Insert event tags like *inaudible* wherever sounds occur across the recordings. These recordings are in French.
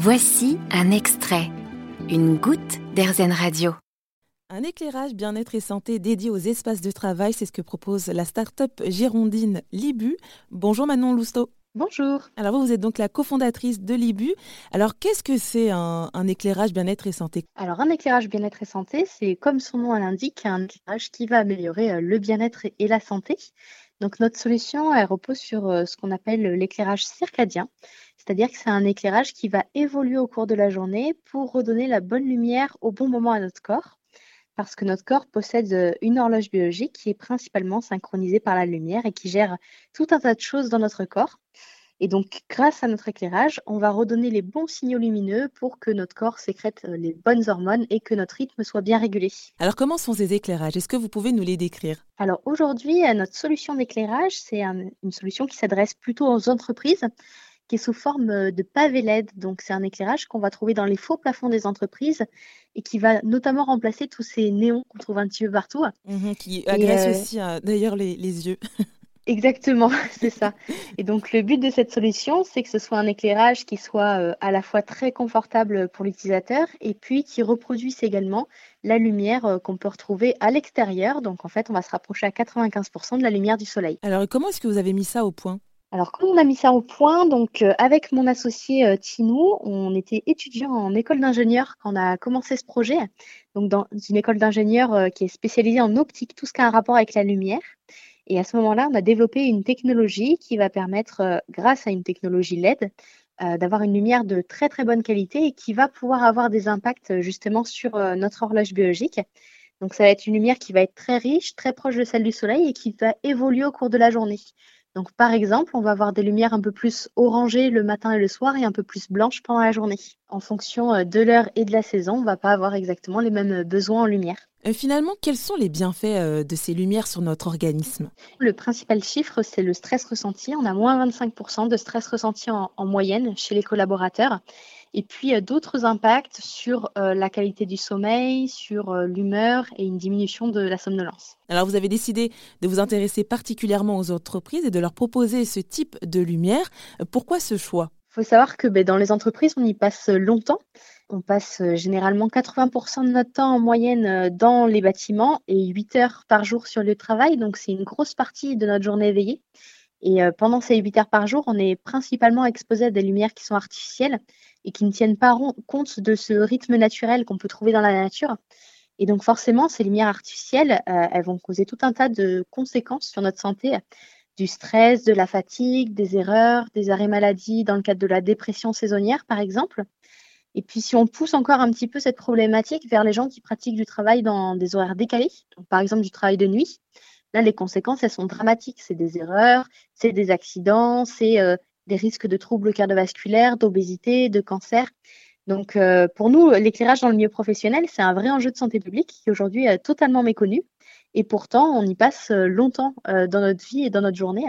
Voici un extrait, une goutte d'Airzen Radio. Un éclairage bien-être et santé dédié aux espaces de travail, c'est ce que propose la start-up girondine Libu. Bonjour Manon Lousteau. Bonjour. Alors vous, vous êtes donc la cofondatrice de Libu. Alors qu'est-ce que c'est un, un éclairage bien-être et santé? Alors un éclairage bien-être et santé, c'est comme son nom l'indique, un éclairage qui va améliorer euh, le bien-être et la santé. Donc notre solution, elle repose sur euh, ce qu'on appelle l'éclairage circadien, c'est-à-dire que c'est un éclairage qui va évoluer au cours de la journée pour redonner la bonne lumière au bon moment à notre corps, parce que notre corps possède euh, une horloge biologique qui est principalement synchronisée par la lumière et qui gère tout un tas de choses dans notre corps. Et donc, grâce à notre éclairage, on va redonner les bons signaux lumineux pour que notre corps sécrète euh, les bonnes hormones et que notre rythme soit bien régulé. Alors comment sont ces éclairages? Est-ce que vous pouvez nous les décrire? Alors aujourd'hui, euh, notre solution d'éclairage, c'est une solution qui s'adresse plutôt aux entreprises qui est sous forme euh, de pavé LED. Donc, c'est un éclairage qu'on va trouver dans les faux plafonds des entreprises et qui va notamment remplacer tous ces néons qu'on trouve un petit peu partout. Mmh qui agressent aussi d'ailleurs les, les yeux. *laughs* Exactement, *laughs* c'est ça. Et donc le but de cette solution, c'est que ce soit un éclairage qui soit euh, à la fois très confortable pour l'utilisateur et puis qui reproduise également la lumière euh, qu'on peut retrouver à l'extérieur. Donc en fait, on va se rapprocher à 95% de la lumière du soleil. Alors comment est-ce que vous avez mis ça au point? Alors, quand on a mis ça au point, donc euh, avec mon associé euh, Tinou, on était étudiant en école d'ingénieur quand on a commencé ce projet. Donc, dans une école d'ingénieur qui est spécialisée en optique, tout ce qui a un rapport avec la lumière. Et à ce moment-là, on a développé une technologie qui va permettre, euh, grâce à une technologie LED, euh, d'avoir une lumière de très très bonne qualité et qui va pouvoir avoir des impacts euh, justement sur notre horloge biologique. Donc ça va être une lumière qui va être très riche, très proche de celle du soleil et qui va évoluer au cours de la journée. Donc par exemple, on va avoir des lumières un peu plus orangées le matin et le soir et un peu plus blanches pendant la journée. En fonction de l'heure et de la saison, on ne va pas avoir exactement les mêmes besoins en lumière. Euh, finalement, quels sont les bienfaits euh, de ces lumières sur notre organisme? Le principal chiffre, c'est le stress ressenti. On a moins 25% de stress ressenti en, moyenne chez les collaborateurs. Et puis euh, d'autres impacts sur la qualité du sommeil, sur l'humeur et une diminution de la somnolence. Alors vous avez décidé de vous intéresser particulièrement aux entreprises et de leur proposer ce type de lumière. Pourquoi ce choix? Faut savoir que ben, dans les entreprises, on y passe longtemps. On passe euh, généralement 80% de notre temps en moyenne euh, dans les bâtiments et 8 heures par jour sur le travail. Donc, c'est une grosse partie de notre journée éveillée. Et euh, pendant ces 8 heures par jour, on est principalement exposé à des lumières qui sont artificielles et qui ne tiennent pas compte de ce rythme naturel qu'on peut trouver dans la nature. Et donc, forcément, ces lumières artificielles, elles vont causer tout un tas de conséquences sur notre santé du stress, de la fatigue, des erreurs, des arrêts maladie dans le cadre de la dépression saisonnière, par exemple. Et puis, si on pousse encore un petit peu cette problématique vers les gens qui pratiquent du travail dans des horaires décalés, par exemple du travail de nuit, là, les conséquences, elles sont dramatiques. C'est des erreurs, c'est des accidents, c'est euh, des risques de troubles cardiovasculaires, d'obésité, de cancer. Donc, euh, pour nous, l'éclairage dans le milieu professionnel, c'est un vrai enjeu de santé publique qui aujourd'hui est totalement méconnu. Et pourtant, on y passe euh, longtemps dans notre vie et dans notre journée.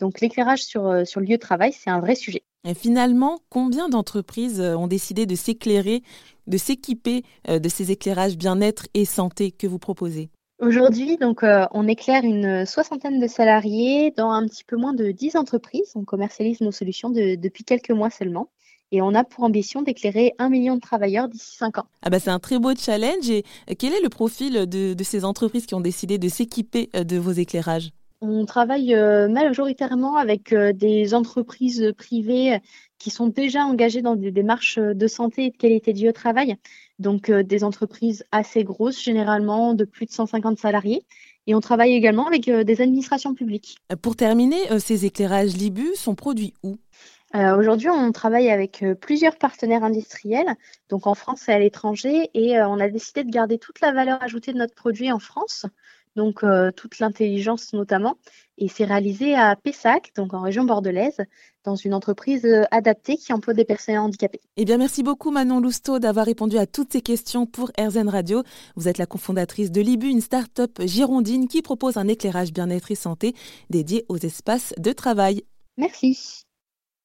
Donc, l'éclairage sur, sur le lieu de travail, c'est un vrai sujet. Et finalement, combien d'entreprises euh, ont décidé de s'éclairer, de s'équiper euh, de ces éclairages bien-être et santé que vous proposez? Aujourd'hui, donc, euh, on éclaire une soixantaine de salariés dans un petit peu moins de 10 entreprises. On commercialise nos solutions depuis quelques mois seulement. Et on a pour ambition d'éclairer un million de travailleurs d'ici cinq ans. Ah bah c'est un très beau challenge. Et quel est le profil de ces entreprises qui ont décidé de s'équiper de vos éclairages? On travaille euh, majoritairement avec euh, des entreprises privées qui sont déjà engagées dans des démarches de santé et de qualité de vie au travail. Donc euh, des entreprises assez grosses, généralement de plus de 150 salariés. Et on travaille également avec des administrations publiques. Pour terminer, ces éclairages Libu sont produits où? Aujourd'hui, on travaille avec plusieurs partenaires industriels, donc en France et à l'étranger, et on a décidé de garder toute la valeur ajoutée de notre produit en France donc euh, toute l'intelligence notamment. Et c'est réalisé à Pessac, donc en région bordelaise, dans une entreprise euh, adaptée qui emploie des personnes handicapées. Eh bien, merci beaucoup Manon Lousteau d'avoir répondu à toutes ces questions pour RZN Radio. Vous être la cofondatrice de Libu, une start-up girondine qui propose un éclairage bien-être et santé dédié aux espaces de travail. Merci.